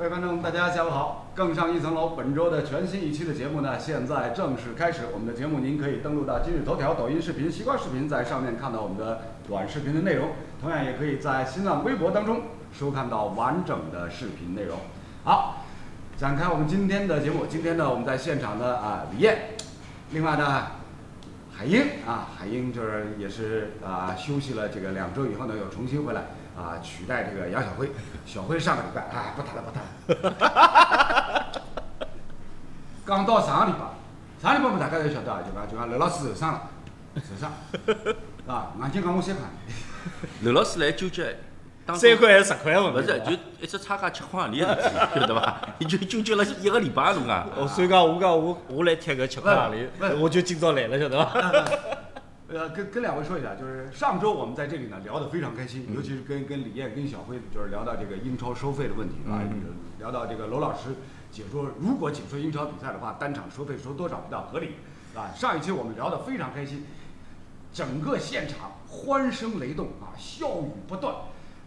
各位观众，大家下午好！更上一层楼，本周的全新一期的节目呢，现在正式开始。我们的节目您可以登录到今日头条、抖音视频、西瓜视频，在上面看到我们的短视频的内容。同样也可以在新浪微博当中收看到完整的视频内容。好，展开我们今天的节目。今天呢，我们在现场的啊李艳，另外呢海英啊海英就是也是啊休息了这个两周以后呢，又重新回来。啊，取代这个杨晓辉，小辉上个礼拜啊不谈了不谈了。讲到上个礼拜，上个礼拜嘛大家侪晓得啊，就讲就讲刘老师受伤了，受伤，啊，硬劲讲我三块。刘老师来纠结，三块还是十块问题？不是，就一只差价七块行钿的事体，晓得伐？伊就纠结了一个礼拜，侬讲。哦，所以讲我讲我我来贴个七块行钿，我就今朝来了，晓得伐？呃，跟跟两位说一下，就是上周我们在这里呢聊得非常开心，尤其是跟跟李艳、跟小辉，就是聊到这个英超收费的问题啊，聊到这个罗老师解说，如果解说英超比赛的话，单场收费收多少比较合理啊？上一期我们聊得非常开心，整个现场欢声雷动啊，笑语不断。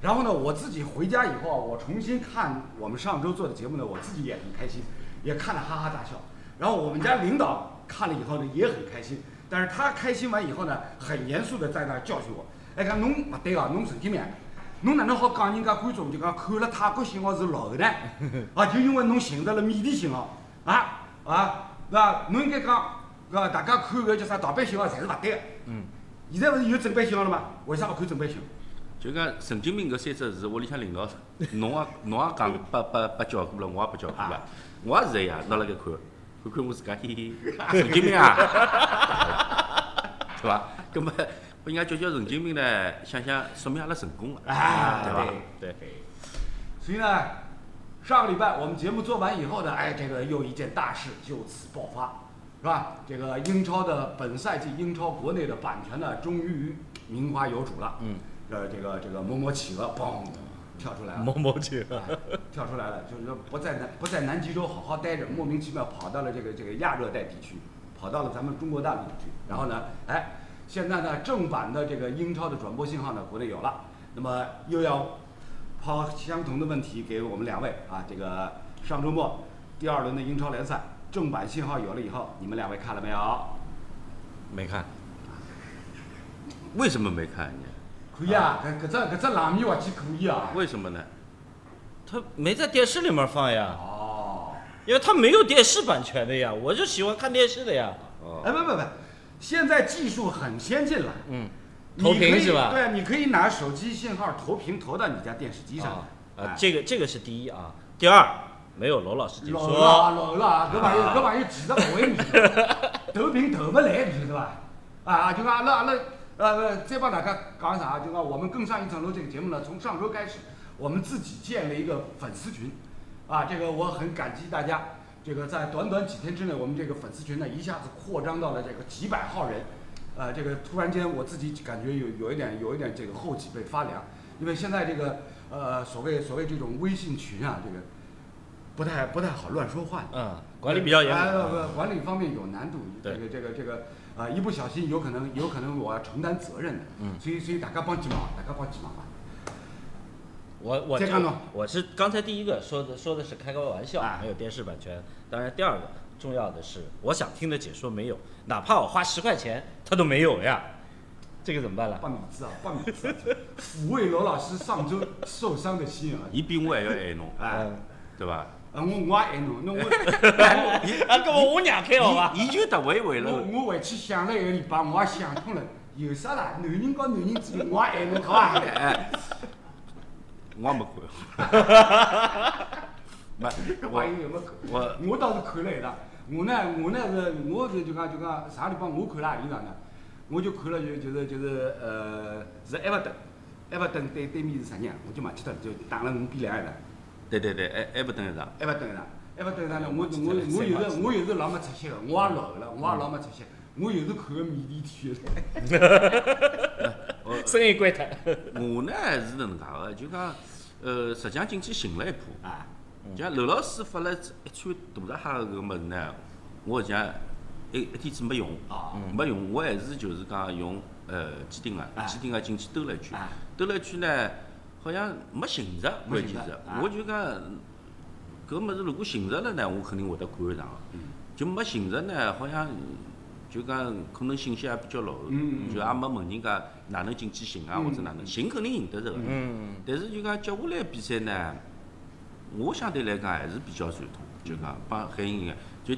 然后呢，我自己回家以后啊，我重新看我们上周做的节目呢，我自己也很开心，也看得哈哈大笑。然后我们家领导看了以后呢，也很开心。但是他开心完以后呢，很严肃的在那教训我，哎，讲侬不对啊，侬神经病，侬哪能好讲人家观众就讲看了泰国信号是落后呢？啊，就因为侬寻到了缅甸信号，啊啊，是吧？侬应该讲，是吧？大家看个叫啥盗版信号侪是勿对的。嗯。现在勿是有正版信号了吗？为啥勿看正版信号？就讲神经病搿三只字，屋里向领导，侬也侬也讲拨拨拨叫过了，我也拨叫过了，我也是这样，拿辣盖看。看看我自家，嘿嘿，神经病啊，对吧？那么，不人家叫叫神经病呢？想想说明阿拉成功了，对吧？对。所以呢，上个礼拜我们节目做完以后呢，哎，这个又一件大事就此爆发，是吧？这个英超的本赛季英超国内的版权呢，终于名花有主了。嗯。呃，这个这个某某企鹅，嘣。跳出来了，某某去，跳出来了，就是说不在南不在南极洲好好待着，莫名其妙跑到了这个这个亚热带地区，跑到了咱们中国大陆去。然后呢，哎，现在呢正版的这个英超的转播信号呢国内有了，那么又要抛相同的问题给我们两位啊，这个上周末第二轮的英超联赛正版信号有了以后，你们两位看了没有？没看。为什么没看？可以啊，搿搿只搿只冷面滑稽可以啊。为什么呢？他没在电视里面放呀。哦。因为他没有电视版权的呀，我就喜欢看电视的呀。哦。哎不不不，现在技术很先进了。嗯。投屏是吧？对啊，你可以拿手机信号投屏投到你家电视机上。啊，这个这个是第一啊。第二，没有罗老师解说。老了老了，搿玩意搿玩意记得不会你，投屏投不来，你晓得吧？啊，就讲阿拉阿拉。呃，再帮大家讲啥？就讲我们更上一层楼这个节目呢，从上周开始，我们自己建了一个粉丝群，啊，这个我很感激大家。这个在短短几天之内，我们这个粉丝群呢，一下子扩张到了这个几百号人，呃，这个突然间我自己感觉有有一点有一点这个后脊背发凉，因为现在这个呃所谓所谓这种微信群啊，这个不太不太好乱说话。嗯，管理比较严。管理方面有难度。这个这个这个。啊，一不小心有可能，有可能我要承担责任的。嗯。所以，所以大家帮几忙，大家帮几忙吧。我我这我是刚才第一个说的，说的是开个玩笑，没有电视版权。当然，第二个重要的是，我想听的解说没有，哪怕我花十块钱，他都没有呀。这个怎么办了？帮米子啊，帮米子，抚慰罗老师上周受伤的心啊。一比我还要爱侬，哎，对吧？啊，我我也爱侬，那我，啊，搿么我让开好伐？伊就特为为了。我我回去想了一个礼拜，我也想通了，有啥啦？男人和男人之间，我也爱侬，好伐？我也没看。没，搿玩意有没看？我我倒是看了一场。我呢，我呢是，我是就讲就讲啥地方我看了何里场呢？我就看了就就是就是呃是埃弗顿，埃弗顿对对面是啥人？我就忘记脱了，就打了五比两一场。对对对，埃埃弗顿一场，埃弗顿一场，埃弗顿一场呢，我我我有时我有时老没出息个，我也老了，我也老没出息，我有时看个缅甸体育。声音关脱。我呢是能介个，就讲，呃，实际上进去寻了一把，啊，就像刘老师发了一串大闸蟹个物事呢，我讲一一天子没用，没用，我还是就是讲用呃机顶个，机顶个进去兜了一圈，兜了一圈呢。好像没寻着，关键是，我就讲，搿物事如果寻着了呢，我肯定会得看一场个。就没寻着呢，好像就讲可能信息也比较落后，就也没问人家哪能进去寻啊，或者哪能寻肯定寻得着个。嗯，但是就讲接下来比赛呢，我相对来讲还是比较传统，就讲帮海鹰个，就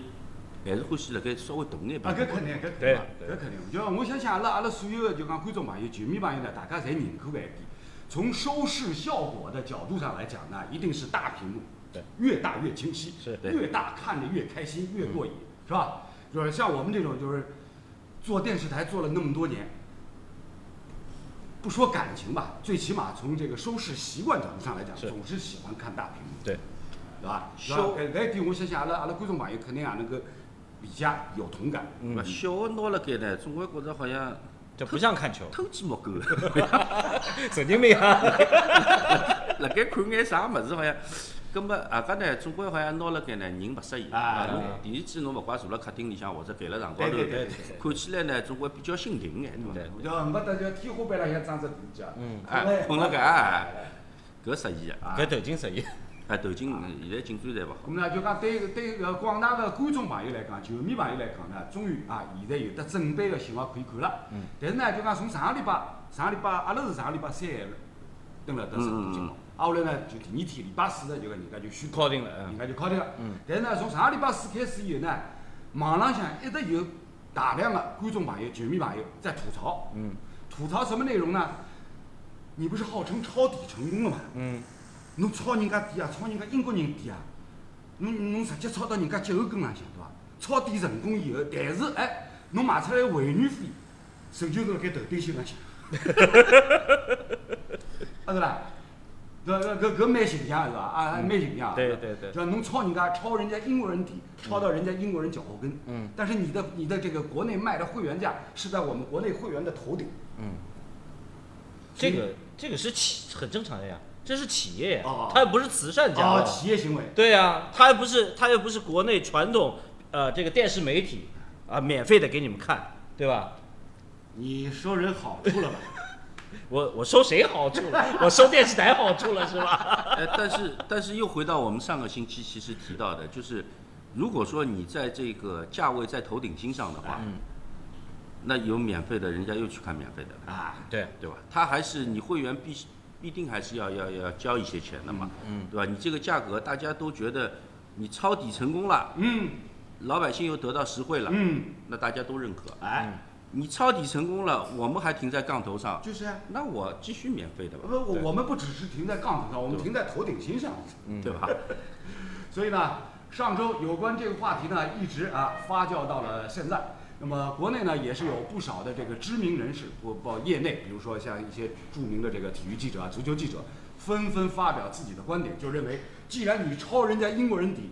还是欢喜辣盖稍微大眼啊，边。搿肯定，搿肯对定，搿肯定。就我相信阿拉阿拉所有的就讲观众朋友、球迷朋友呢，大家侪认可搿一点。从收视效果的角度上来讲呢，一定是大屏幕，对，越大越清晰，是对越大看着越开心，越过瘾，是吧？就是像我们这种就是做电视台做了那么多年，不说感情吧，最起码从这个收视习惯角度上来讲，是总是喜欢看大屏幕，对，对吧？是吧？收搿搿一点，我相信阿拉阿拉观众朋友肯定也能够比较有同感。嗯小个拿辣盖呢，总归觉着好像这不像看球，偷鸡摸狗，神经病啊！辣盖看眼啥物事好像。葛末阿家呢，总归好像拿辣盖呢，人勿适意。啊啊，侬对电视机侬勿怪坐辣客厅里向或者盖辣床高头看起来呢，总归比较心静眼，对伐？就没得就天花板浪向装只电视机啊，嗯哎，困辣盖啊，搿适意个。啊搿头巾十一，哎，头颈现在颈椎侪勿好。咁呢，就讲对对搿广大的观众朋友来讲，球迷朋友来讲呢，终于啊，现在有得正版的信号可以看了。嗯。但是呢，就讲从上个礼拜，上个礼拜阿拉是上个礼拜三登了得成都进嗯嗯了，啊后来呢就第二天礼拜四呢，就讲人家就宣，敲定了，人嗯，家就敲定了。嗯。但是呢，从上个礼拜四开始以后呢，网浪向一直有大量的观众朋友、球迷朋友在吐槽。嗯。吐槽什么内容呢？你不是号称抄底成功了吗？嗯，侬抄人家底啊，抄人家英国人底啊，侬侬直接抄到人家脚后跟浪向，对伐？抄底成功以后，但是哎，侬卖出来的会员费，手就是辣盖头顶心浪向，啊对啦，搿搿搿搿蛮形象是伐？啊，蛮形象啊。对对对就侬抄人家，抄人家英国人底，抄到人家英国人脚后跟。嗯。但是你的你的这个国内卖的会员价是在我们国内会员的头顶。嗯，这个这个是企很正常的呀，这是企业呀哦，它又不是慈善家企业行为。对呀，它又不是它又不是国内传统呃这个电视媒体啊免费的给你们看，对吧？你收人好处了吧？我我收谁好处了？我收电视台好处了是吧？哎，但是但是又回到我们上个星期其实提到的，就是如果说你在这个价位在头顶心上的话，嗯，那有免费的，人家又去看免费的了，啊，对，对吧？他还是你会员必必定还是要要要交一些钱的嘛，嗯，对吧？你这个价格大家都觉得你抄底成功了，嗯老百姓又得到实惠了，嗯，那大家都认可。哎，你抄底成功了，我们还停在杠头上，就是啊。那我继续免费的吧，不，我我们不只是停在杠头上，我们停在头顶心上。嗯对吧？所以呢，上周有关这个话题呢，一直啊发酵到了现在。那么国内呢，也是有不少的这个知名人士，不不业内，比如说像一些著名的这个体育记者啊、足球记者，纷纷发表自己的观点，就认为，既然你抄人家英国人底，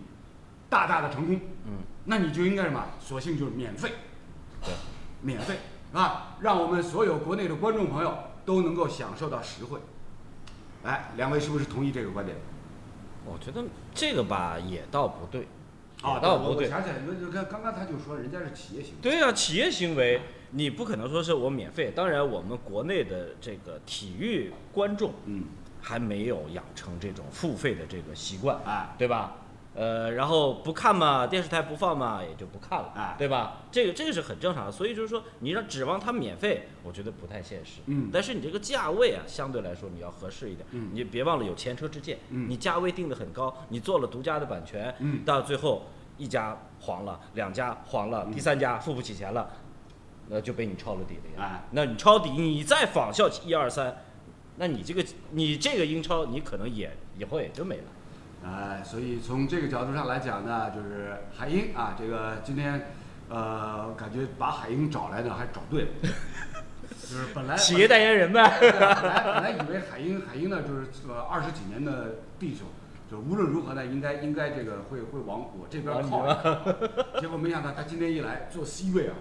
大大的成功，嗯，那你就应该什么？索性就是免费，对，免费啊，让我们所有国内的观众朋友都能够享受到实惠。哎，两位是不是同意这个观点？我觉得这个吧也倒不对，啊，也倒不对。我想起来，那就刚刚刚他就说人家是企业行为。对呀、企业行为你不可能说是我免费。当然，我们国内的这个体育观众嗯，还没有养成这种付费的这个习惯，哎，对吧？呃，然后不看嘛，电视台不放嘛，也就不看了，哎对吧？这个这个是很正常的。所以就是说，你让指望它免费，我觉得不太现实。嗯但是你这个价位啊，相对来说你要合适一点。嗯你别忘了有前车之鉴，嗯你价位定得很高，你做了独家的版权，嗯到最后一家黄了，两家黄了，嗯第三家付不起钱了，那就被你抄了底了呀。哎，那你抄底，你再仿效一二三，那你这个你这个英超，你可能也以后也就没了。哎，所以从这个角度上来讲呢，就是海英啊，这个今天，呃，感觉把海英找来呢，还找对了，就是本来 企业代言人呗。本来本来以为海英海英呢，就是呃二十几年的弟兄，就无论如何呢，应该应该这个会会往我这边靠，结果没想到他今天一来坐 C 位啊。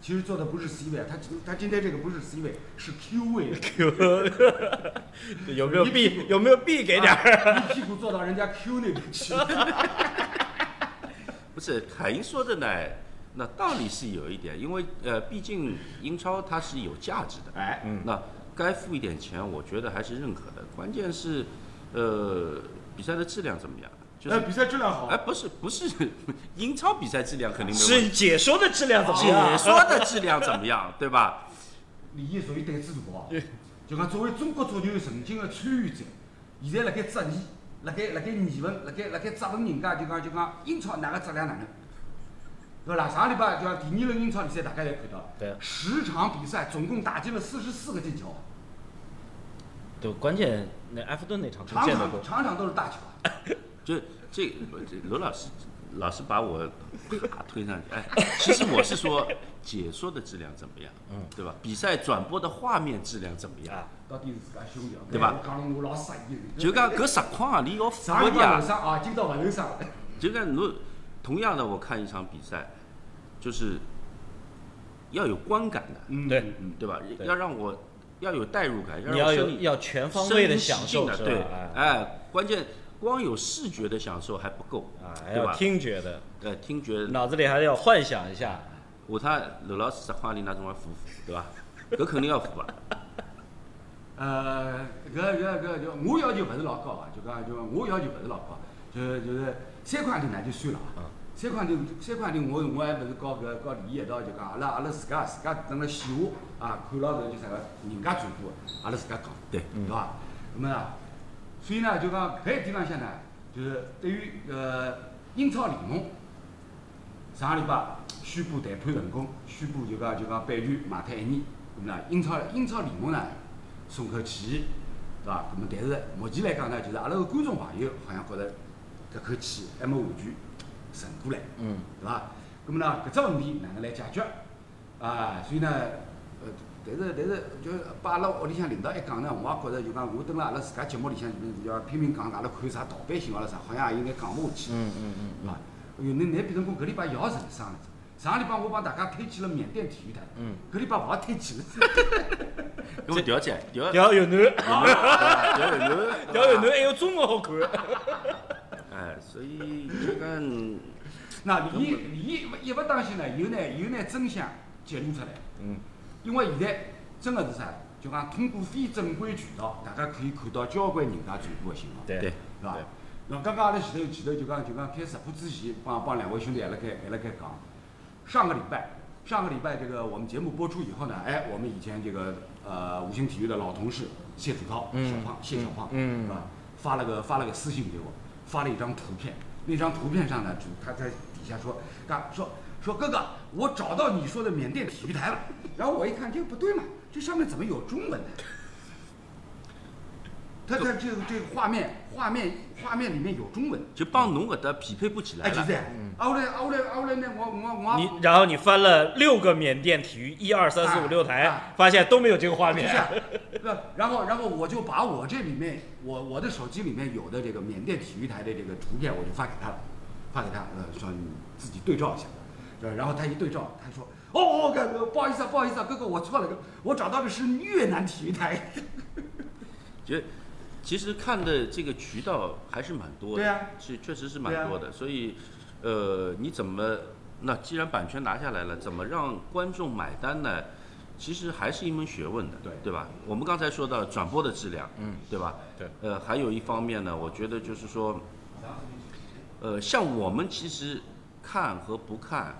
其实做的不是 C 位，他他今天这个不是 C 位，是 Q 位，有没有 B？有没有 B 给点儿？啊一屁股坐到人家 Q 那边去。不是凯英说的呢，那道理是有一点，因为呃，毕竟英超它是有价值的，哎，嗯那该付一点钱，我觉得还是认可的。关键是，呃，比赛的质量怎么样？就是比赛质量好。哎，不是不是，英超比赛质量肯定没是解说的质量怎么样？解说的质量怎么样，对吧？李毅属于胆子大哦，就讲作为中国足球曾经的参与者，现在辣盖质疑，辣盖辣盖疑问，辣盖辣盖质问人家，就讲就讲英超哪个质量哪能？对啦？上个礼拜就讲第二轮英超比赛，大家也看到，对，十场比赛总共打进了四十四个进球。对，关键那埃弗顿那场场场场场都是大球啊！就这这罗老师老是把我大推上去，哎，其实我是说解说的质量怎么样，嗯，对吧？比赛转播的画面质量怎么样？到底是自家兄弟，对吧？讲了我老色一就讲搿实况啊，你要服的呀。上啊，今朝勿受伤。就讲侬同样的，我看一场比赛，就是要有观感的，嗯，对，对吧？要让我。要有代入感，要有要全方位的享受的，对，哎，关键光有视觉的享受还不够，啊，还要听觉的，呃，听觉，脑子里还要幻想一下。我他刘老师在话里那种要服服，对吧？搿肯定要服啊。呃，搿搿搿就我要求勿是老高啊，就讲就我要求勿是老高，就就是三块钿呢就算了啊。三块钿，三块钿，我我还勿是搞搿搞李毅一道，就讲阿拉阿拉自家自家等辣线下啊，看牢搿就啥个人家转播，阿拉自家讲，对，对伐？那么啊，所以呢，就讲搿一点浪向呢，就是对于呃英超联盟，上个礼拜宣布谈判成功，宣布就讲就讲版权卖脱一年，那么呢，英超英超联盟呢松口气，对伐？那么但是目前来讲呢，就是阿拉个观众朋友好像觉着搿口气还没完全。沉过来，嗯，对伐？那么呢，搿只问题哪能来解决？啊，所以呢，但是但是，就把阿拉屋里向领导一讲呢，我也觉着就讲，我蹲辣阿拉自家节目里向就，要拼命讲，阿拉看啥盗版新闻了啥，好像也有眼讲勿下去，嗯嗯嗯，是伐？哎呦，恁恁变成讲搿礼拜又要受伤了，上个礼拜我帮大家推荐了缅甸体育台，嗯，搿礼拜勿好推荐了，因为调节调调越南，调越南，调越南还有中国好看。哎，所以这个，那李毅李毅一不当心呢，有呢有呢真相揭露出来。嗯。因为现在真的是啥，就讲通过非正规渠道，大家可以看到交关人家传播的信号。对。是吧？那刚刚阿拉前头前头就讲就讲开直播之前，帮帮两位兄弟还辣盖还辣盖讲，上个礼拜上个礼拜这个我们节目播出以后呢，哎，我们以前这个呃五星体育的老同事谢子涛小胖谢小胖是吧，发了个发了个私信给我。发了一张图片，那张图片上呢，就他在底下说，干说说哥哥，我找到你说的缅甸体育台了。然后我一看，这个不对嘛，这上面怎么有中文呢？他他这个这个画面画面画面里面有中文，就帮侬搿搭匹配不起来了。哎，就这样。啊，后来啊后来啊后来呢，我我我。你然后你翻了六个缅甸体育一二三四五六台，发现都没有这个画面。是。然后然后我就把我这里面我我的手机里面有的这个缅甸体育台的这个图片，我就发给他了，发给他，呃，说你自己对照一下。对。然后他一对照，他说：“哦哦，哥，不好意思啊，不好意思啊，哥哥，我错了，我找到的是越南体育台。”就。其实看的这个渠道还是蛮多的，是确实是蛮多的，所以，呃，你怎么那既然版权拿下来了，怎么让观众买单呢？其实还是一门学问的，对对吧？我们刚才说到转播的质量，嗯，对吧？对，呃，还有一方面呢，我觉得就是说，呃，像我们其实看和不看。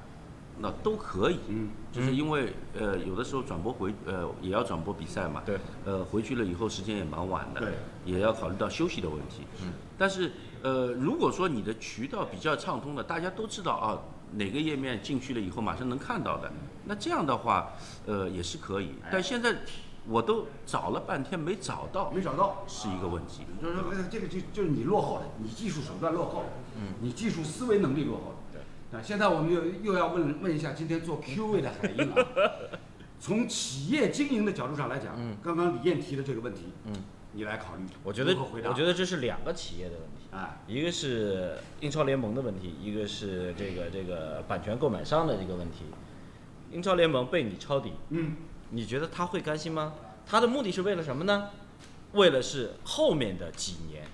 那都可以，嗯，就是因为呃有的时候转播回呃也要转播比赛嘛，对，呃回去了以后时间也蛮晚的，对，也要考虑到休息的问题，嗯，但是呃如果说你的渠道比较畅通的，大家都知道啊哪个页面进去了以后马上能看到的，那这样的话呃也是可以，但现在我都找了半天没找到，没找到是一个问题，就是说这个就就是你落后了，你技术手段落后了，嗯，你技术思维能力落后了。那现在我们又又要问问一下，今天做 Q 位的海英啊，从企业经营的角度上来讲，刚刚李燕提的这个问题，嗯，你来考虑。我觉得，我觉得这是两个企业的问题啊，一个是英超联盟的问题，一个是这个这个版权购买商的这个问题。英超联盟被你抄底，嗯，你觉得他会甘心吗？他的目的是为了什么呢？为了是后面的几年。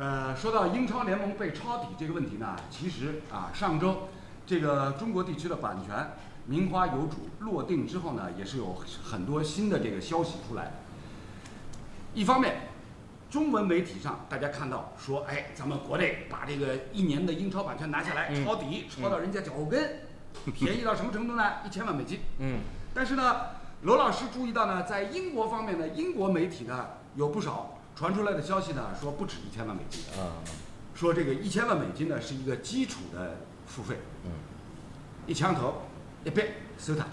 呃，说到英超联盟被抄底这个问题呢，其实啊，上周这个中国地区的版权名花有主落定之后呢，也是有很多新的这个消息出来。一方面，中文媒体上大家看到说，哎，咱们国内把这个一年的英超版权拿下来，抄底，抄到人家脚后跟，便宜到什么程度呢？一千万美金。嗯。但是呢，罗老师注意到呢，在英国方面呢，英国媒体呢有不少传出来的消息呢，说不止一千万美金啊，说这个一千万美金呢是一个基础的付费，嗯，一枪头一笔收它，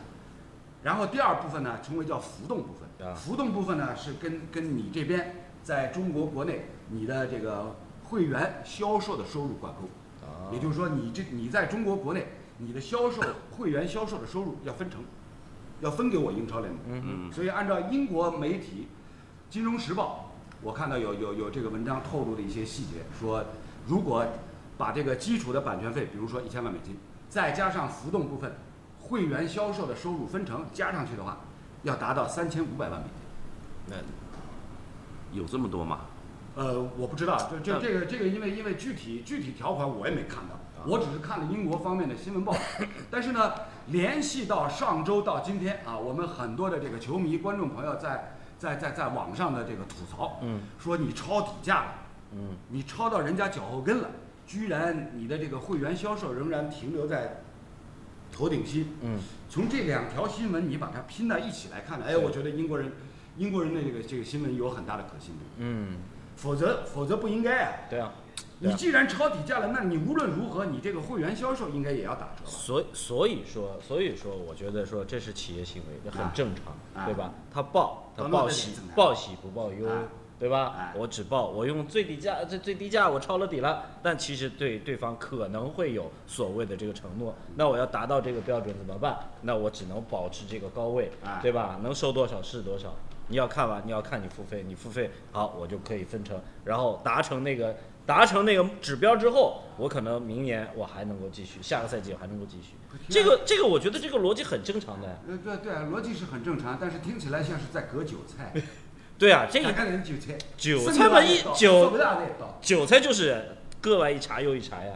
然后第二部分呢称为叫浮动部分，啊。浮动部分呢是跟跟你这边在中国国内你的这个会员销售的收入挂钩，啊。也就是说你这你在中国国内你的销售会员销售的收入要分成，要分给我英超联盟。嗯嗯。所以按照英国媒体《金融时报》，我看到有有有这个文章透露的一些细节，说如果把这个基础的版权费，比如说一千万美金，再加上浮动部分会员销售的收入分成加上去的话，要达到三千五百万美金。那有这么多吗？呃，我不知道，这这这个这个，因为因为具体具体条款我也没看到，我只是看了英国方面的新闻报道。但是呢，联系到上周到今天啊，我们很多的这个球迷观众朋友在在在在网上的这个吐槽，嗯说你抄底价了，嗯你抄到人家脚后跟了，居然你的这个会员销售仍然停留在头顶薪。嗯从这两条新闻你把它拼在一起来看呢，哎，我觉得英国人英国人的这个这个新闻有很大的可信度。嗯，否则否则不应该啊，对啊你既然抄底价了，那你无论如何，你这个会员销售应该也要打折吧？所以所以说所以说，我觉得说这是企业行为，这很啊正常，啊对吧？他报他报喜报喜不报忧啊，对吧哎？我只报我用最低价这最低价我抄了底了，但其实对对方可能会有所谓的这个承诺，那我要达到这个标准怎么办？那我只能保持这个高位哎，对吧？能收多少是多少。你要看吧，你要看你付费，你付费好，我就可以分成，然后达成那个达成那个指标之后，我可能明年我还能够继续，下个赛季我还能够继续。这个这个，我觉得这个逻辑很正常的。呃，对对，逻辑是很正常，但是听起来像是在割韭菜。对啊，这 个韭菜，韭菜嘛一韭。韭菜就是割完一茬又一茬呀，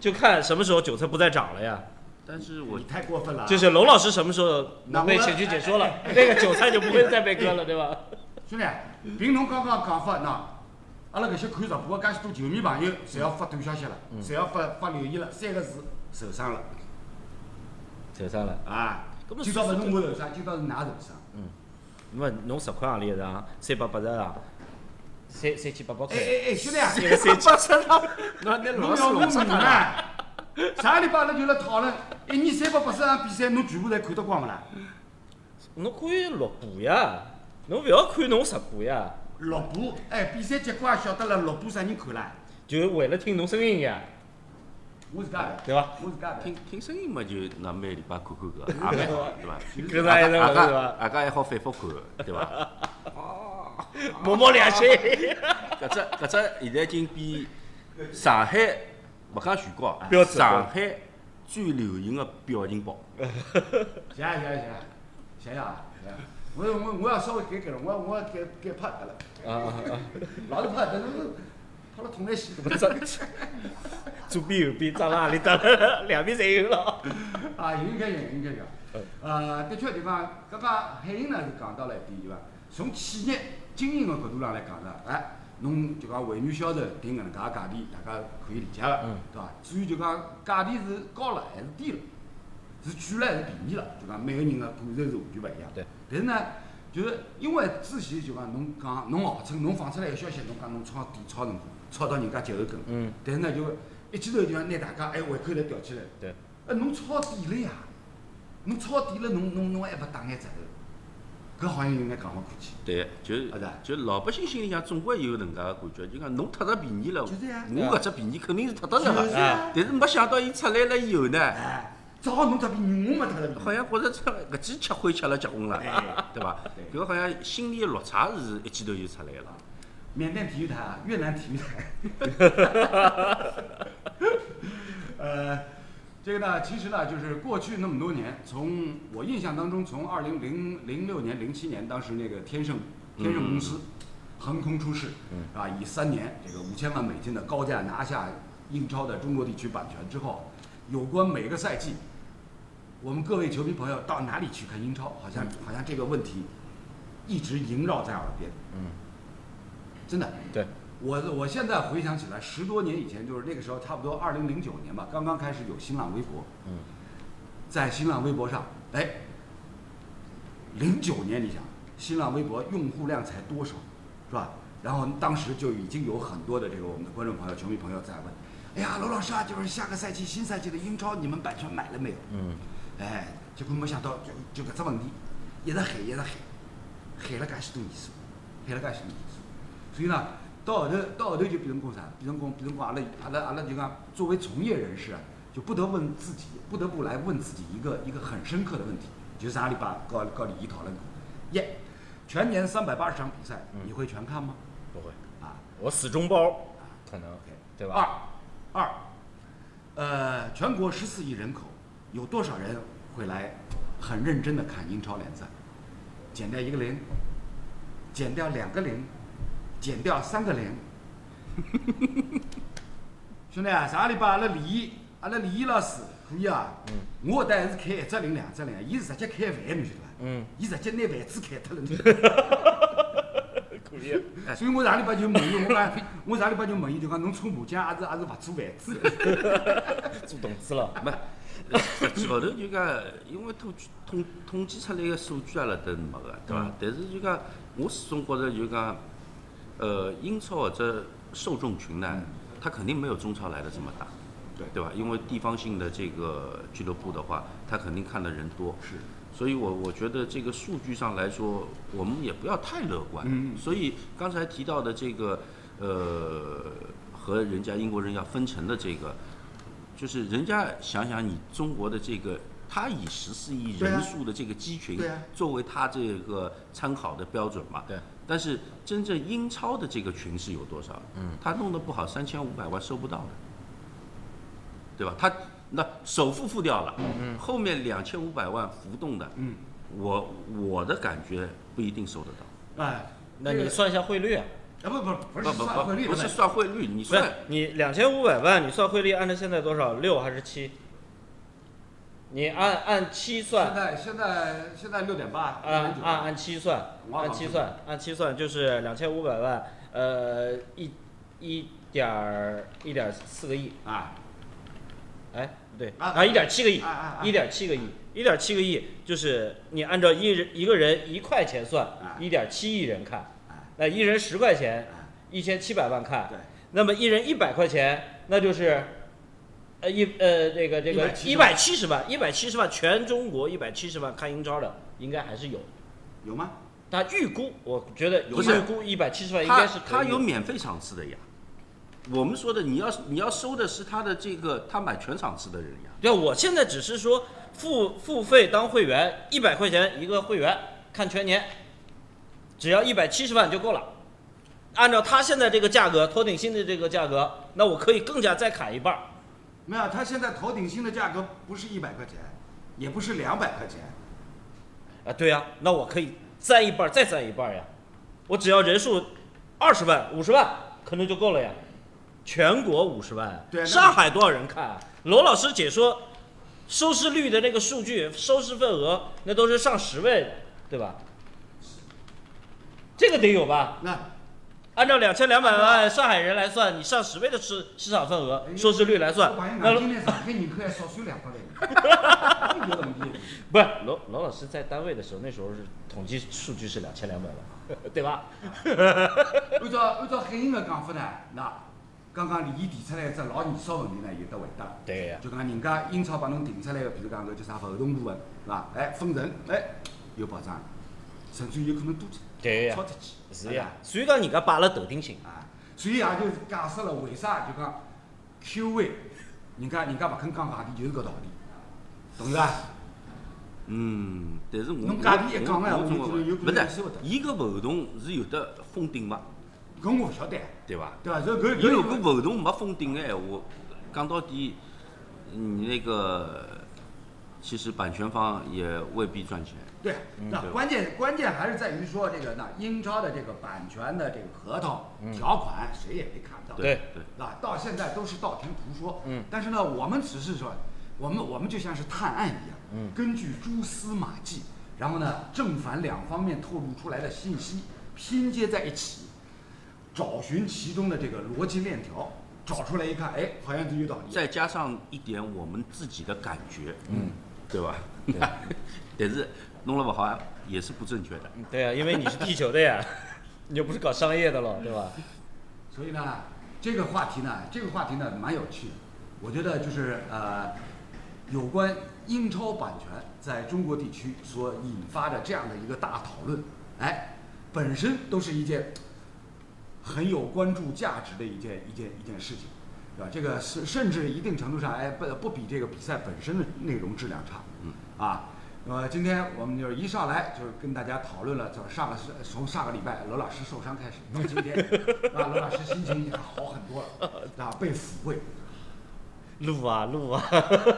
就看什么时候韭菜不再长了呀。但是我你太过分了啊。就是龙老师什么时候能被请去解说了，那个韭菜就不会再被割了，对吧？兄弟，冰龙刚刚讲法，那阿拉搿些看直播的介许多球迷朋友，侪要发短消息了，侪要发发留言了，三个字，受伤了受伤了。啊！今朝勿是我受伤，今朝是㑚受伤。那么侬十块行钿一场？三百八十啊，三三千八百块。哎哎哎，兄弟啊，一个三千。八十了，那那侬要侬啊？上个礼拜阿拉就辣讨论，一年三百八十场比赛，侬全部侪看得光勿啦？侬可以录播呀，侬勿要看侬直播呀，录播，哎，比赛结果也晓得了，录播啥人看啦？就为了听侬声音呀，我自家的，对伐？我自家的。听听声音嘛，就那每礼拜看看搿，也蛮好，对伐？搿是还是是伐？大家还好反复看，对伐？摸摸良心。搿只搿只现在已经比上海勿讲全国，标志上海最流行个表情包。行行行，想想啊，我我我要稍微改改了，我我要改改拍得了，啊啊啊！老是拍但是拍了痛来死。不是，左边右边长了何里搭了，两边侪有了。啊，应该有，应该有。呃，的确就讲，刚刚海英呢是讲到了一点，对伐？从企业经营的角度上来讲呢，哎，侬就讲会员销售定搿能介价钿，大家可以理解个，嗯对伐？至于就讲价钿是高了还是低了，是贵了还是便宜了，就讲每个人的感受是完全勿一样。对。但是呢，就是因为之前就讲侬讲侬号称侬放出来个消息，侬讲侬抄底抄辰光，抄到人家脚后跟。嗯。但是呢，就一记头就讲拿大家哎胃口来吊起来。对。呃，侬抄底了呀，侬抄底了，侬侬侬还勿打眼折头？搿好像有眼讲勿过去。对，就啊是啊就老百姓心里向总归有能介个感觉，就讲侬贪着便宜了，就是呀我搿只便宜肯定是贪得着就是，但是没想到伊出来了以后呢，哎，正好侬这边我没得了。好像觉着这搿记吃亏吃了结棍了，哎对伐？搿好像心里的落差是一记头就出来了。缅甸体育台啊，越南体育台。呃，这个呢，其实呢，就是过去那么多年，从我印象当中，从二零零零六年、零七年，当时那个天盛天盛公司横空出世，啊，以三年这个五千万美金的高价拿下英超的中国地区版权之后，有关每个赛季，我们各位球迷朋友到哪里去看英超，好像好像这个问题一直萦绕在耳边。嗯。真的。对，我我现在回想起来，十多年以前，就是那个时候，差不多二零零九年吧，刚刚开始有新浪微博。嗯。在新浪微博上，哎，零九年你想，新浪微博用户量才多少，是吧？然后当时就已经有很多的这个我们的观众朋友、球迷朋友在问，哎呀，罗老师啊，就是下个赛季新赛季的英超，你们版权买了没有？嗯。哎，结果没想到就就搿只问题，一直喊一直喊，喊了介许多年数，喊了介许多年数，所以呢，到后头到后头就变成讲啥？变成讲变成讲阿拉阿拉阿拉就讲作为从业人士啊，就不得问自己，不得不来问自己一个一个很深刻的问题，就是上礼拜告告李毅讨论过，一，全年三百八十场比赛，你会全看吗？不会啊，我死忠包，可能对吧？二，二，呃，全国十四亿人口。有多少人会来很认真的看英超联赛？减掉一个零，减掉两个零，减掉三个零。兄弟啊，上礼拜阿拉李毅，阿拉李毅老师可以啊。嗯。我但是开一只零两只零，伊是直接开饭，你晓得伐？嗯。伊直接拿饭子开脱了。可以。所以我上礼拜就问伊，我讲，我上礼拜就问伊，就讲侬搓麻将还是还是勿搓饭子？做动子了，没。实际高头就讲，因为统统统计出来个数据阿拉都没个，对伐？但是就讲，我始终觉着就讲，呃，英超或者受众群呢，它肯定没有中超来的这么大，对对吧？因为地方性的这个俱乐部的话，他肯定看的人多，是。所以我我觉得这个数据上来说，我们也不要太乐观。嗯。所以刚才提到的这个，呃，和人家英国人要分成的这个。就是人家想想你中国的这个，他以十四亿人数的这个鸡群作为他这个参考的标准嘛。对。但是真正英超的这个群是有多少？嗯。他弄得不好，三千五百万收不到的，对吧？他那首付付掉了，嗯后面两千五百万浮动的，嗯。我我的感觉不一定收得到。哎，那你算一下汇率啊。啊不不不是算汇率，不是算汇率，你算你两千五百万，你算汇率按照现在多少六还是七？你按按七算。现在现在现在六点八。按按按七算，按七算，按七算就是两千五百万，呃一一点一点四个亿。啊。哎，不对啊，一点七个亿，一点七个亿，一点七个亿就是你按照一人一个人一块钱算，一点七亿人看。那一人十块钱，一千七百万看。对。那么一人一百块钱，那就是，呃一呃这个这个一百七十万，一百七十万全中国一百七十万看英超的应该还是有。有吗？他预估，我觉得有预估一百七十万应该是他有免费场次的呀。我们说的你要你要收的是他的这个他买全场次的人呀。对，我现在只是说付付费当会员，一百块钱一个会员看全年。只要一百七十万就够了，按照他现在这个价格，头顶薪的这个价格，那我可以更加再砍一半儿。没有，他现在头顶薪的价格不是一百块钱，也不是两百块钱。啊，对呀，那我可以再一半儿，再再一半儿呀。我只要人数二十万、五十万，可能就够了呀。全国五十万，对，上海多少人看？罗老师解说收视率的那个数据，收视份额那都是上十位的，对吧？这个得有吧？那按照两千两百万上海人来算，你上十位的市市场份额、收视率来算，那今天上海人口还少收两。不是，罗罗老师在单位的时候，那时候是统计数据是两千两百万，对吧？按照按照海英的讲法呢，那刚刚李毅提出来一只老严肃问题呢，有得回答。对呀。就讲人家英超帮侬定出来的，比如讲个叫啥合同部分，是伐？哎，分成，哎，有保障，甚至有可能多出。对呀，是呀，所以讲人家摆了头顶薪啊，所以也就解释了为啥就讲 Q 位，人家人家勿肯讲价钿，就是搿道理，懂伐？嗯，但是我侬价钿一讲呢，我就有可能收勿得。伊搿合同是有的封顶伐？搿我勿晓得，对伐？对伐？搿搿伊如果合同没封顶个闲话，讲到底，你那个其实版权方也未必赚钱。对，那关键关键还是在于说这个那英超的这个版权的这个合同条款，谁也没看到。对对，那到现在都是道听途说。嗯。但是呢，我们只是说，我们我们就像是探案一样，嗯，根据蛛丝马迹，然后呢，正反两方面透露出来的信息拼接在一起，找寻其中的这个逻辑链条，找出来一看，哎，好像就有道理。再加上一点我们自己的感觉，嗯，对吧？但是弄了不好也是不正确的。对啊，因为你是地球的呀，你又不是搞商业的了，对吧？所以呢，这个话题呢，这个话题呢蛮有趣的。我觉得就是呃，有关英超版权在中国地区所引发的这样的一个大讨论，哎，本身都是一件很有关注价值的一件一件一件事情，对吧？这个是甚至一定程度上，哎，不不比这个比赛本身的内容质量差，嗯，啊。呃，今天我们就是一上来就是跟大家讨论了，就是上个是从上个礼拜罗老师受伤开始，到今天啊，罗老师心情已经好很多了，啊，被抚慰。录啊录啊，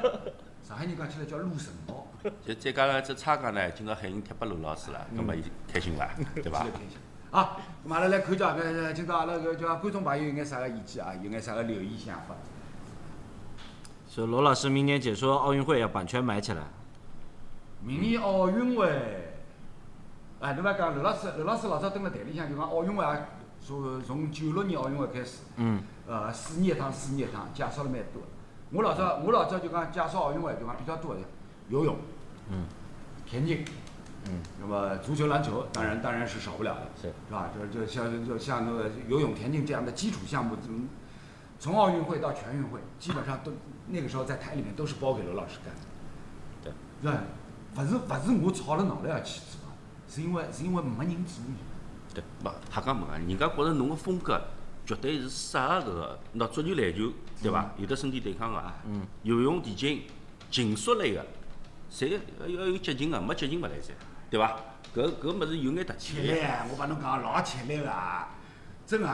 上海人讲起来叫撸神毛。就再加上这差价呢，今朝海英踢拨罗老师了，那么伊开心伐？对伐？啊，咁阿拉来看叫搿今朝阿拉搿叫观众朋友有眼啥个意见啊？有眼啥个留意想法？说罗老师明年解说奥运会要版权买起来。明年奥运会，哎，侬勿讲罗老师，罗老师老早蹲辣台里向就讲奥运会啊，从从九六年奥运会开始，嗯，呃，四年一趟，四年一趟，介绍了蛮多。我老早我老早就讲介绍奥运会就讲比较多的，游泳，嗯，田径，嗯，那么足球、篮球当然当然是少不了的，是是吧？就就像就像那个游泳、田径这样的基础项目，从从奥运会到全运会，基本上都那个时候在台里面都是包给刘老师干的，对，是吧？勿是不是我吵了脑袋要去做，是因为是因为没人做。对，勿瞎讲没啊，人家觉着侬个风格绝对是适合搿个，喏，足球、篮球，对伐？有的身体对抗个，嗯，游泳、田径、竞速类个，侪要要有激情个，没激情勿来噻，对伐？搿搿物事有眼特吃点。力，我帮侬讲老吃力个，真个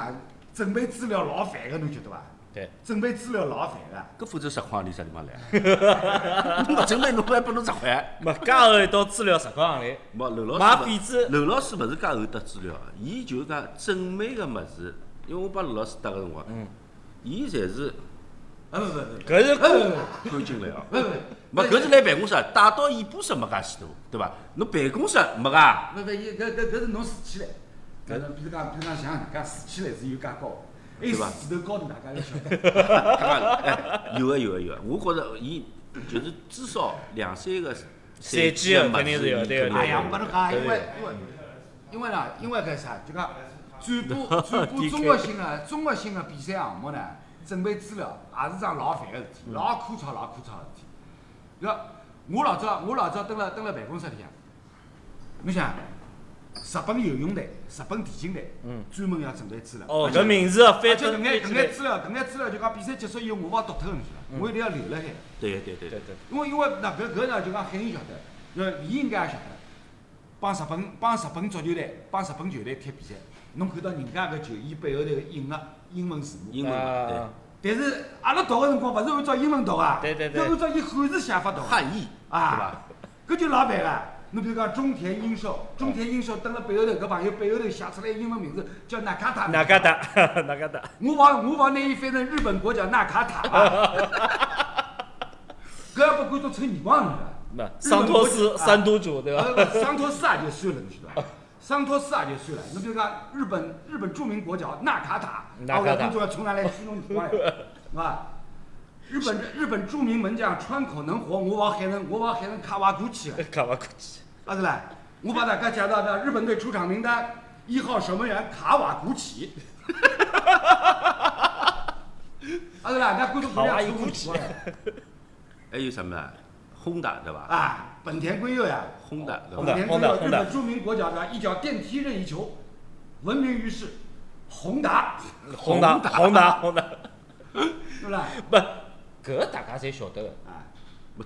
准备资料老烦个，侬觉得伐？对，准备资料老烦个。搿否则实况里啥地方来？侬勿准备，侬还拨侬十块？没介厚一道资料实况里，没刘老师买废纸刘老师勿是介厚得资料，伊就讲准备个物事，因为我帮刘老师搭个辰光，嗯，伊侪是呃不不不，搿是呃不不看进来哦。不不没，搿是来办公室，带到演播室没介许多，对伐？侬办公室没啊？不不，伊搿搿搿是侬竖起来，搿是比如讲比如讲像人家竖起来是有介高，还有对吧？石头高头大家要晓得。哎，有个有个有个，我觉着伊就是至少两三个赛季的肯定是有对对哎呀，我帮侬讲，因为对因为因为呢，因为搿啥，就讲转播 转播中国性的中国性的比赛项目呢，准备资料也是桩老烦个事体，老枯燥老枯燥个事体。要我老早我老早蹲辣蹲辣办公室里向，侬想，日本游泳队、日本田径队，嗯专门要准备资料。哦，搿名字啊，而翻翻且搿眼搿眼资料，搿眼资料就讲比赛结束以后，我勿好读脱侬去了，我一定要留辣海。对对对对对，因为因为那搿搿呢就讲海人晓得，呃，伊应该也晓得，帮日本帮日本足球队帮日本球队踢比赛，侬看到人家搿球衣背后头印个英文字母，英文。对。啊，但是阿拉读个辰光勿是按照英文读啊，对对对。要按照伊汉字写法读啊，汉译对啊伐？，搿就老烦了。侬比如讲中田英寿，中田英寿蹲辣背后头，搿朋友背后头写出来英文名字叫纳卡塔，纳卡塔，纳卡塔，我往我往拿伊翻成日本国叫纳卡塔。啊，搿要不管做臭耳光是伐？那桑托斯三都主对吧？桑托斯也就算了，侬晓得伐？桑托斯也就算了，侬比如讲日本日本著名国脚纳卡塔，啊，我观众要冲上来形容你光 是吧？日本日本著名门将川口能活，我往海能我往海能卡瓦古奇。了，卡瓦古奇，啊是啦，我把大家介绍的日本队出场名单，一号守门员卡瓦古奇，啊是啦，那观众不要出卡瓦伊古奇。奇还有什么？啊？轰打对吧？啊，本田圭佑呀。轰的？本田圭佑，日本著名国脚的一脚电梯任意球，闻名于世。宏达，宏达，宏达，宏达，对吧？不，搿大家侪晓得个。啊，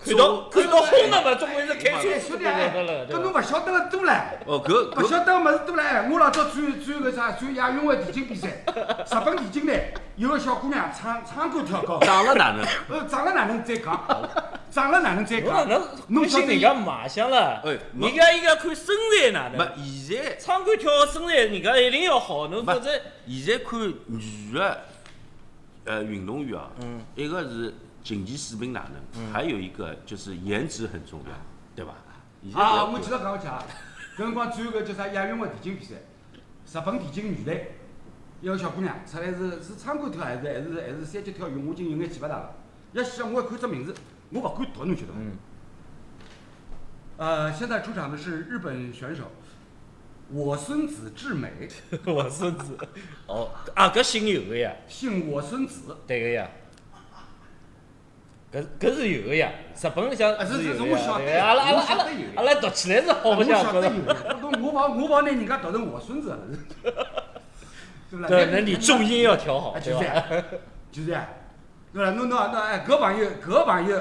看到看到轰的嘛，总归是开哎，车兄弟，晓哎得了，，搿侬？勿晓得个多唻，哦，搿搿勿晓得个物事多唻。哎我老早转转个啥，转亚运会田径比赛，日本田径队有个小姑娘唱唱歌跳高，长了哪能？呃，长了哪能再讲，长了哪能再讲？能关心人家卖相了？人家应该看身材哪能？没，现在唱歌跳身材，人家一定要好，侬否则现在看女的，呃，运动员啊，嗯一个是竞技水平哪能，还有一个就是颜值很重要，对吧？啊，我记得讲我讲，搿辰光转个叫啥亚运会田径比赛，日本田径女队一个小姑娘出来是是唱歌跳还是还是还是三级跳远，我已经有眼记勿大了。要想我一看只名字，我勿敢读，侬晓得伐？嗯。呃，现在出场的是日本选手，我孙子志美，我孙子，哦，啊，搿姓有个呀，姓我孙子，对个呀，搿搿是有个呀，日本里向是有个呀，对阿拉阿拉阿拉阿拉读起来是好白相，晓得有我我帮我帮拿人家读成我孙子了，对不啦？对，那你重音要调好，就这样，就这样，对伐？侬侬侬哎，搿朋友搿朋友。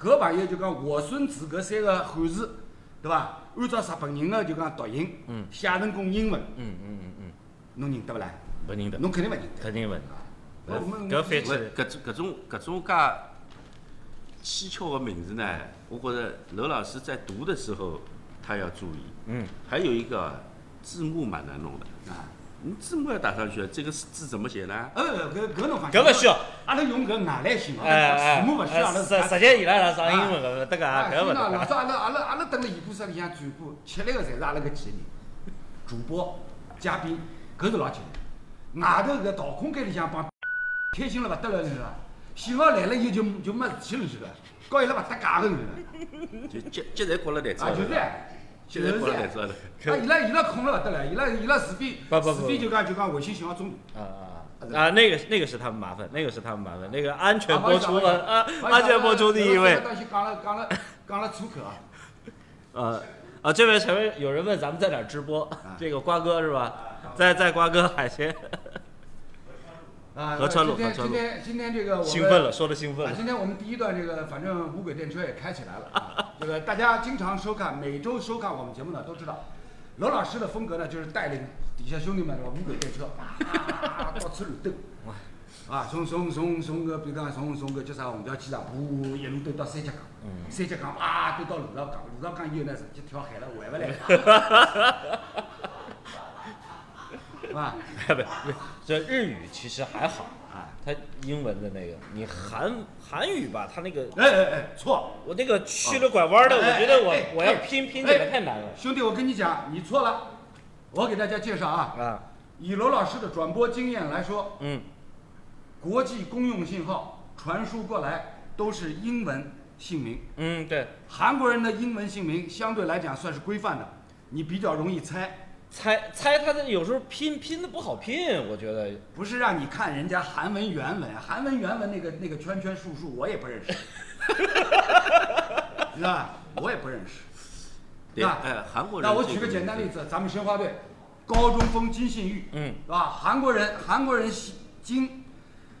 搿朋友就讲我孙子搿三个汉字，对伐？按照日本人个就讲读音，写成功英文，嗯嗯嗯嗯，侬认得勿啦？勿认得，侬肯定勿认得，肯定勿认得。搿翻起搿种搿种搿种介蹊跷个名字呢，我觉着刘老师在读的时候他要注意。嗯。还有一个字幕蛮难弄的啊。你字幕要打上去，这个字怎么写呢？呃，搿搿侬放搿勿需要，阿拉用搿外来型，字幕勿需要。阿拉实实际伊拉上上英文搿得个，搿勿得。老早阿拉阿拉阿拉蹲辣演播室里向转播，吃力个侪是阿拉搿几个人，主播、嘉宾，搿是老吃力。外头搿导空间里向帮 开心了勿得了，是伐？信号来了以后就就没事体了，是伐？搞伊拉勿搭界个是伐？就接接在过了台子。啊，就是。现在过来子了。啊，伊拉伊拉空了勿得了，伊拉伊拉除非除非就讲就讲卫星信号中断。啊啊啊！啊，那个那个是他们麻烦，那个是他们麻烦，那个安全播出了啊，安全播出第一位。讲了讲了讲了粗口啊。呃啊，这位前面有人问咱们在哪直播？这个瓜哥是吧？在在瓜哥海鲜。啊，河天今天今天这个我们兴奋了，说的兴奋了。今天我们第一段这个，反正无轨电车也开起来了。这个大家经常收看，每周收看我们节目的都知道，娄老师的风格呢，就是带领底下兄弟们这个，无轨电车啊，到处乱兜，啊，从从从从个，比如讲从从个叫啥虹桥机场，呜，一路兜到三甲港，三甲港啊，兜到芦潮港，芦潮港以后呢，直接跳海了，回不来。是吧？不不，这日语其实还好啊。它英文的那个，你韩韩语吧，它那个哎哎哎，错，我那个曲了拐弯的，我觉得我我要拼拼起来太难了。兄弟，我跟你讲，你错了。我给大家介绍啊啊，以罗老师的转播经验来说，嗯，国际公用信号传输过来都是英文姓名。嗯，对。韩国人的英文姓名相对来讲算是规范的，你比较容易猜。猜猜他的有时候拼拼的不好拼，我觉得不是让你看人家韩文原文，韩文原文那个那个圈圈数数我也不认识，知道吧？我也不认识，对吧？哎，韩国人。那我举个简单例子，咱们申花队高中锋金信玉，嗯，是吧？韩国人韩国人金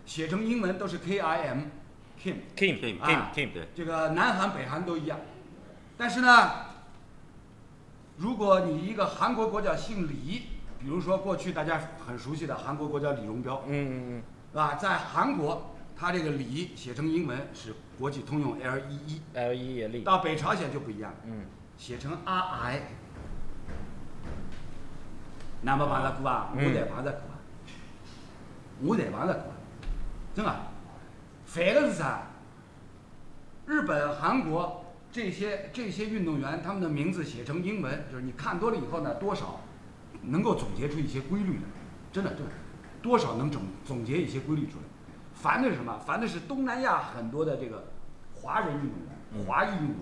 写成英文都是 K I M，Kim，Kim，Kim Kim，对，这个南韩北韩都一样，但是呢。如果你一个韩国国脚姓李，比如说过去大家很熟悉的韩国国脚李荣彪，嗯嗯嗯，是吧？在韩国，他这个李写成英文是国际通用 L E E，L E 也李。到北朝鲜就不一样，嗯，写成 R I。那么碰着过啊？我才碰着过啊！我才碰着过，真的。烦的是啥？日本、韩国。这些这些运动员，他们的名字写成英文，就是你看多了以后呢，多少能够总结出一些规律来，真的，真的，多少能总总结一些规律出来。烦的是什么？烦的是东南亚很多的这个华人运动员、华裔运动员，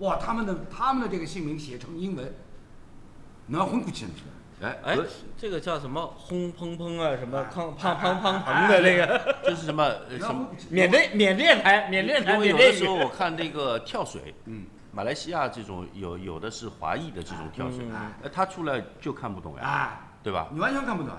哇，他们的他们的这个姓名写成英文，能要混过去了。哎哎，这个叫什么轰砰砰啊，什么砰砰砰砰砰的那个，这是什么？什么？缅甸缅甸台，缅甸台。有的时候我看那个跳水，嗯，马来西亚这种有有的是华裔的这种跳水，哎，他出来就看不懂呀，对吧？你完全看不懂。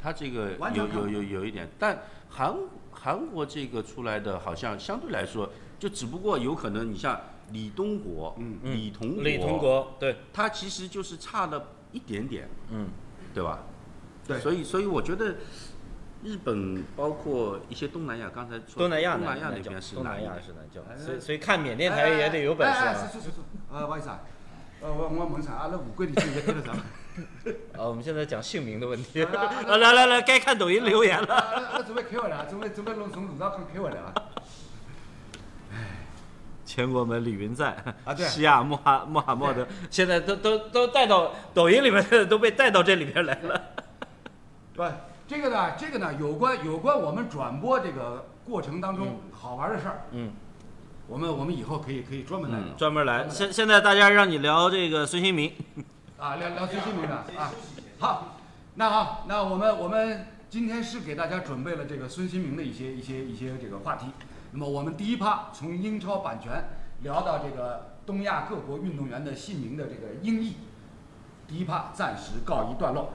他这个有有有有一点，但韩韩国这个出来的好像相对来说，就只不过有可能你像李东国，嗯李同国，李同国，对，他其实就是差了。一点点，嗯，对吧？对，所以所以我觉得日本包括一些东南亚，刚才说东南亚东南亚那边是东南亚是难叫，所以所以看缅甸台也得有本事啊。是是是是，呃，不好意思啊，呃，我我问啥？阿拉五桂里现在开了啥？啊，我们现在讲姓名的问题。啊，来来来，该看抖音留言了。准备开回来，准备准备从从路上刚开回来啊。全国门李云在啊，对，西亚穆哈穆罕默德，现在都都都带到抖音里面，都被带到这里边来了。对，这个呢，这个呢，有关有关我们转播这个过程当中好玩的事儿，嗯，我们我们以后可以可以专门来聊，专门来。现现在大家让你聊这个孙兴民，啊，聊聊孙兴民的啊。好，那好，那我们我们今天是给大家准备了这个孙兴民的一些一些一些这个话题。那么我们第一趴从英超版权聊到这个东亚各国运动员的姓名的这个音译，第一趴暂时告一段落。